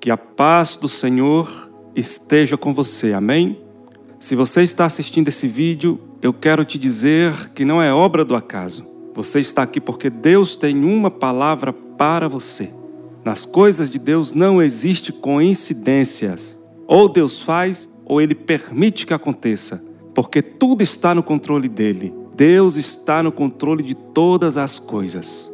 Que a paz do Senhor esteja com você. Amém? Se você está assistindo esse vídeo, eu quero te dizer que não é obra do acaso. Você está aqui porque Deus tem uma palavra para você. Nas coisas de Deus não existe coincidências. Ou Deus faz, ou ele permite que aconteça, porque tudo está no controle dele. Deus está no controle de todas as coisas.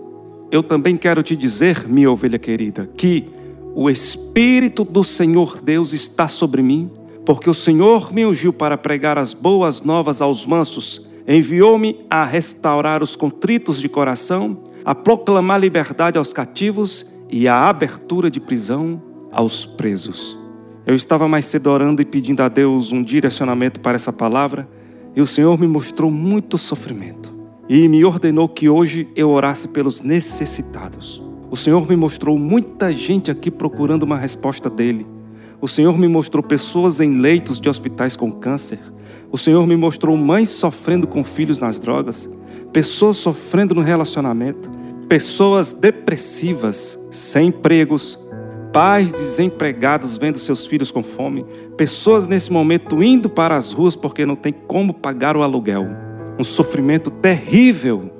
Eu também quero te dizer, minha ovelha querida, que o Espírito do Senhor Deus está sobre mim, porque o Senhor me ungiu para pregar as boas novas aos mansos, enviou-me a restaurar os contritos de coração, a proclamar liberdade aos cativos e a abertura de prisão aos presos. Eu estava mais cedo orando e pedindo a Deus um direcionamento para essa palavra, e o Senhor me mostrou muito sofrimento. E me ordenou que hoje eu orasse pelos necessitados. O Senhor me mostrou muita gente aqui procurando uma resposta dele. O Senhor me mostrou pessoas em leitos de hospitais com câncer. O Senhor me mostrou mães sofrendo com filhos nas drogas, pessoas sofrendo no relacionamento, pessoas depressivas, sem empregos, pais desempregados vendo seus filhos com fome, pessoas nesse momento indo para as ruas porque não tem como pagar o aluguel. Um sofrimento terrível.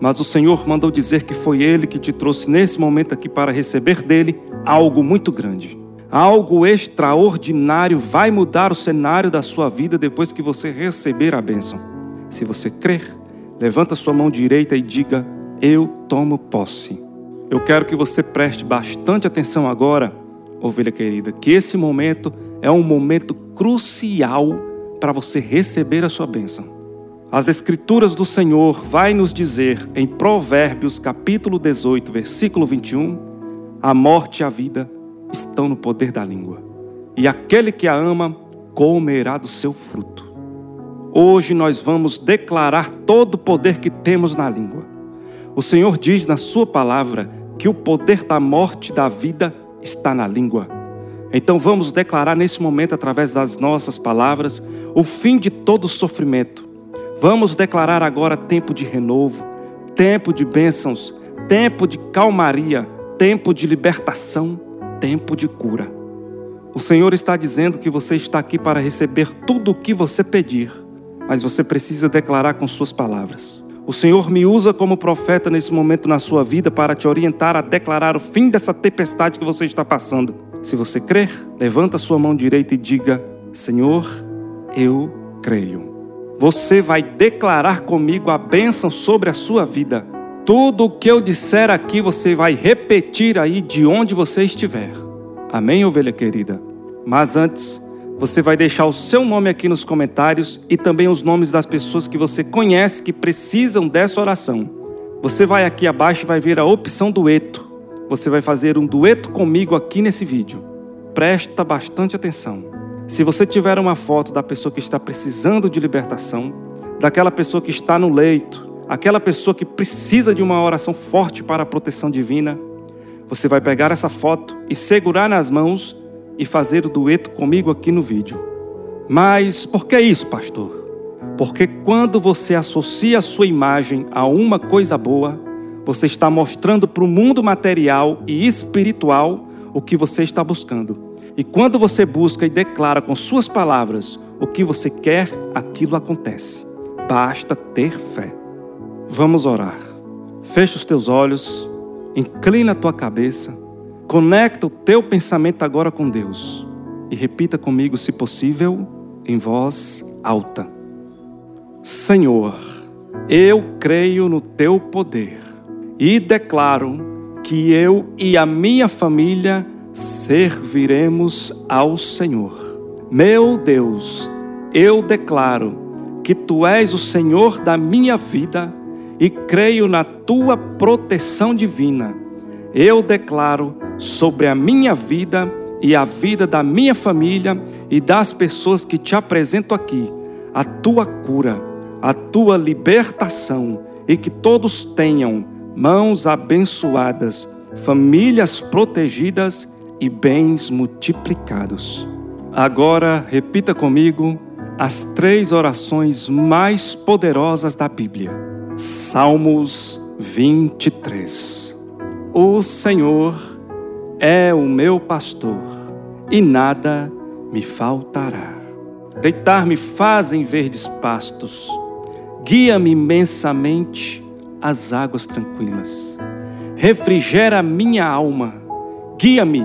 Mas o Senhor mandou dizer que foi Ele que te trouxe nesse momento aqui para receber dele algo muito grande. Algo extraordinário vai mudar o cenário da sua vida depois que você receber a bênção. Se você crer, levanta sua mão direita e diga: Eu tomo posse. Eu quero que você preste bastante atenção agora, ovelha querida, que esse momento é um momento crucial para você receber a sua bênção. As escrituras do Senhor vai nos dizer em Provérbios capítulo 18, versículo 21, a morte e a vida estão no poder da língua, e aquele que a ama comerá do seu fruto. Hoje nós vamos declarar todo o poder que temos na língua. O Senhor diz na sua palavra que o poder da morte e da vida está na língua. Então vamos declarar nesse momento, através das nossas palavras, o fim de todo sofrimento. Vamos declarar agora tempo de renovo, tempo de bênçãos, tempo de calmaria, tempo de libertação, tempo de cura. O Senhor está dizendo que você está aqui para receber tudo o que você pedir, mas você precisa declarar com suas palavras. O Senhor me usa como profeta nesse momento na sua vida para te orientar a declarar o fim dessa tempestade que você está passando. Se você crer, levanta sua mão direita e diga: Senhor, eu creio. Você vai declarar comigo a bênção sobre a sua vida. Tudo o que eu disser aqui, você vai repetir aí de onde você estiver. Amém, ovelha querida? Mas antes, você vai deixar o seu nome aqui nos comentários e também os nomes das pessoas que você conhece que precisam dessa oração. Você vai aqui abaixo e vai ver a opção dueto. Você vai fazer um dueto comigo aqui nesse vídeo. Presta bastante atenção. Se você tiver uma foto da pessoa que está precisando de libertação, daquela pessoa que está no leito, aquela pessoa que precisa de uma oração forte para a proteção divina, você vai pegar essa foto e segurar nas mãos e fazer o dueto comigo aqui no vídeo. Mas por que isso, pastor? Porque quando você associa a sua imagem a uma coisa boa, você está mostrando para o mundo material e espiritual o que você está buscando. E quando você busca e declara com suas palavras o que você quer, aquilo acontece. Basta ter fé. Vamos orar. Feche os teus olhos, inclina a tua cabeça Conecta o teu pensamento agora com Deus e repita comigo, se possível, em voz alta: Senhor, eu creio no teu poder e declaro que eu e a minha família serviremos ao Senhor. Meu Deus, eu declaro que tu és o Senhor da minha vida e creio na tua proteção divina. Eu declaro sobre a minha vida e a vida da minha família e das pessoas que te apresento aqui, a tua cura, a tua libertação e que todos tenham mãos abençoadas, famílias protegidas e bens multiplicados. Agora repita comigo as três orações mais poderosas da Bíblia. Salmos 23. O Senhor é o meu pastor, e nada me faltará. Deitar-me faz em verdes pastos, guia-me imensamente às águas tranquilas. Refrigera minha alma, guia-me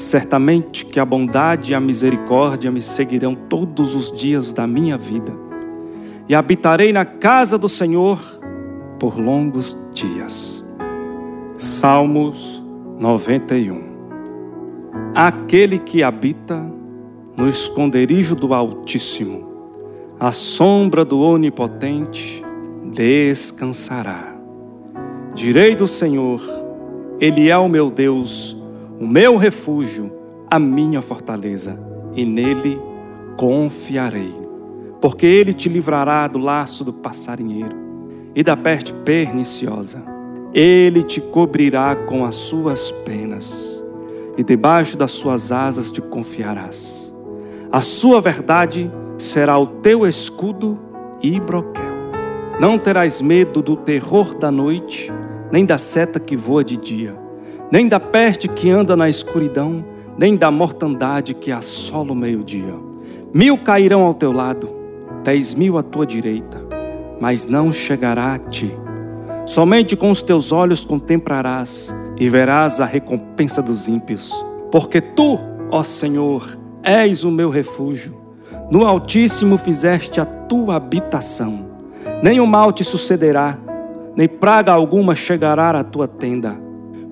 Certamente que a bondade e a misericórdia me seguirão todos os dias da minha vida, e habitarei na casa do Senhor por longos dias. Salmos 91 Aquele que habita no esconderijo do Altíssimo, à sombra do Onipotente, descansará. Direi do Senhor, Ele é o meu Deus, o meu refúgio, a minha fortaleza, e nele confiarei. Porque ele te livrará do laço do passarinheiro e da peste perniciosa. Ele te cobrirá com as suas penas, e debaixo das suas asas te confiarás. A sua verdade será o teu escudo e broquel. Não terás medo do terror da noite, nem da seta que voa de dia, nem da peste que anda na escuridão, nem da mortandade que assola o meio-dia. Mil cairão ao teu lado, dez mil à tua direita, mas não chegará a ti. Somente com os teus olhos contemplarás e verás a recompensa dos ímpios, porque tu, ó Senhor, és o meu refúgio. No Altíssimo fizeste a tua habitação. Nem o mal te sucederá, nem praga alguma chegará à tua tenda,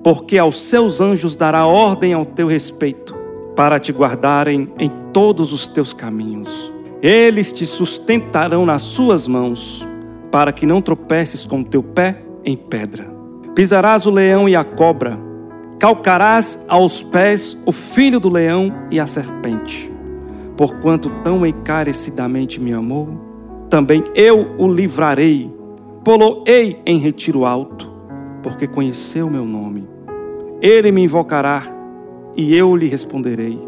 porque aos seus anjos dará ordem ao teu respeito, para te guardarem em todos os teus caminhos. Eles te sustentarão nas suas mãos, para que não tropeces com o teu pé em pedra. Pisarás o leão e a cobra, calcarás aos pés o filho do leão e a serpente. Porquanto tão encarecidamente me amou, também eu o livrarei, poloei em retiro alto, porque conheceu meu nome. Ele me invocará e eu lhe responderei.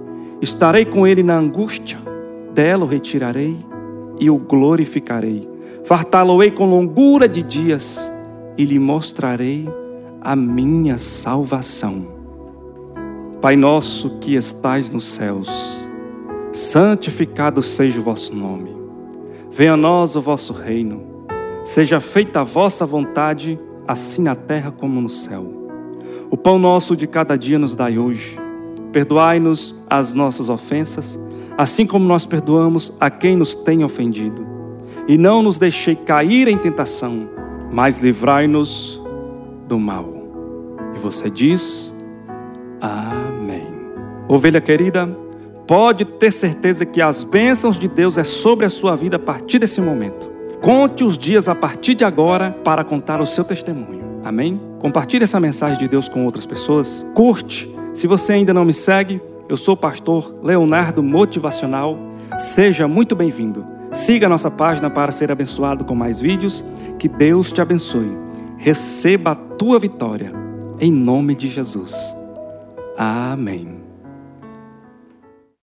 Estarei com ele na angústia, dela o retirarei e o glorificarei. Fartá-lo-ei com longura de dias e lhe mostrarei a minha salvação. Pai nosso que estais nos céus, santificado seja o vosso nome. Venha a nós o vosso reino. Seja feita a vossa vontade, assim na terra como no céu. O pão nosso de cada dia nos dai hoje. Perdoai-nos as nossas ofensas, assim como nós perdoamos a quem nos tem ofendido. E não nos deixei cair em tentação, mas livrai-nos do mal. E você diz: Amém. Ovelha querida, pode ter certeza que as bênçãos de Deus é sobre a sua vida a partir desse momento. Conte os dias a partir de agora para contar o seu testemunho. Amém? Compartilhe essa mensagem de Deus com outras pessoas. Curte. Se você ainda não me segue, eu sou o pastor Leonardo Motivacional. Seja muito bem-vindo. Siga nossa página para ser abençoado com mais vídeos. Que Deus te abençoe receba a tua vitória, em nome de Jesus. Amém.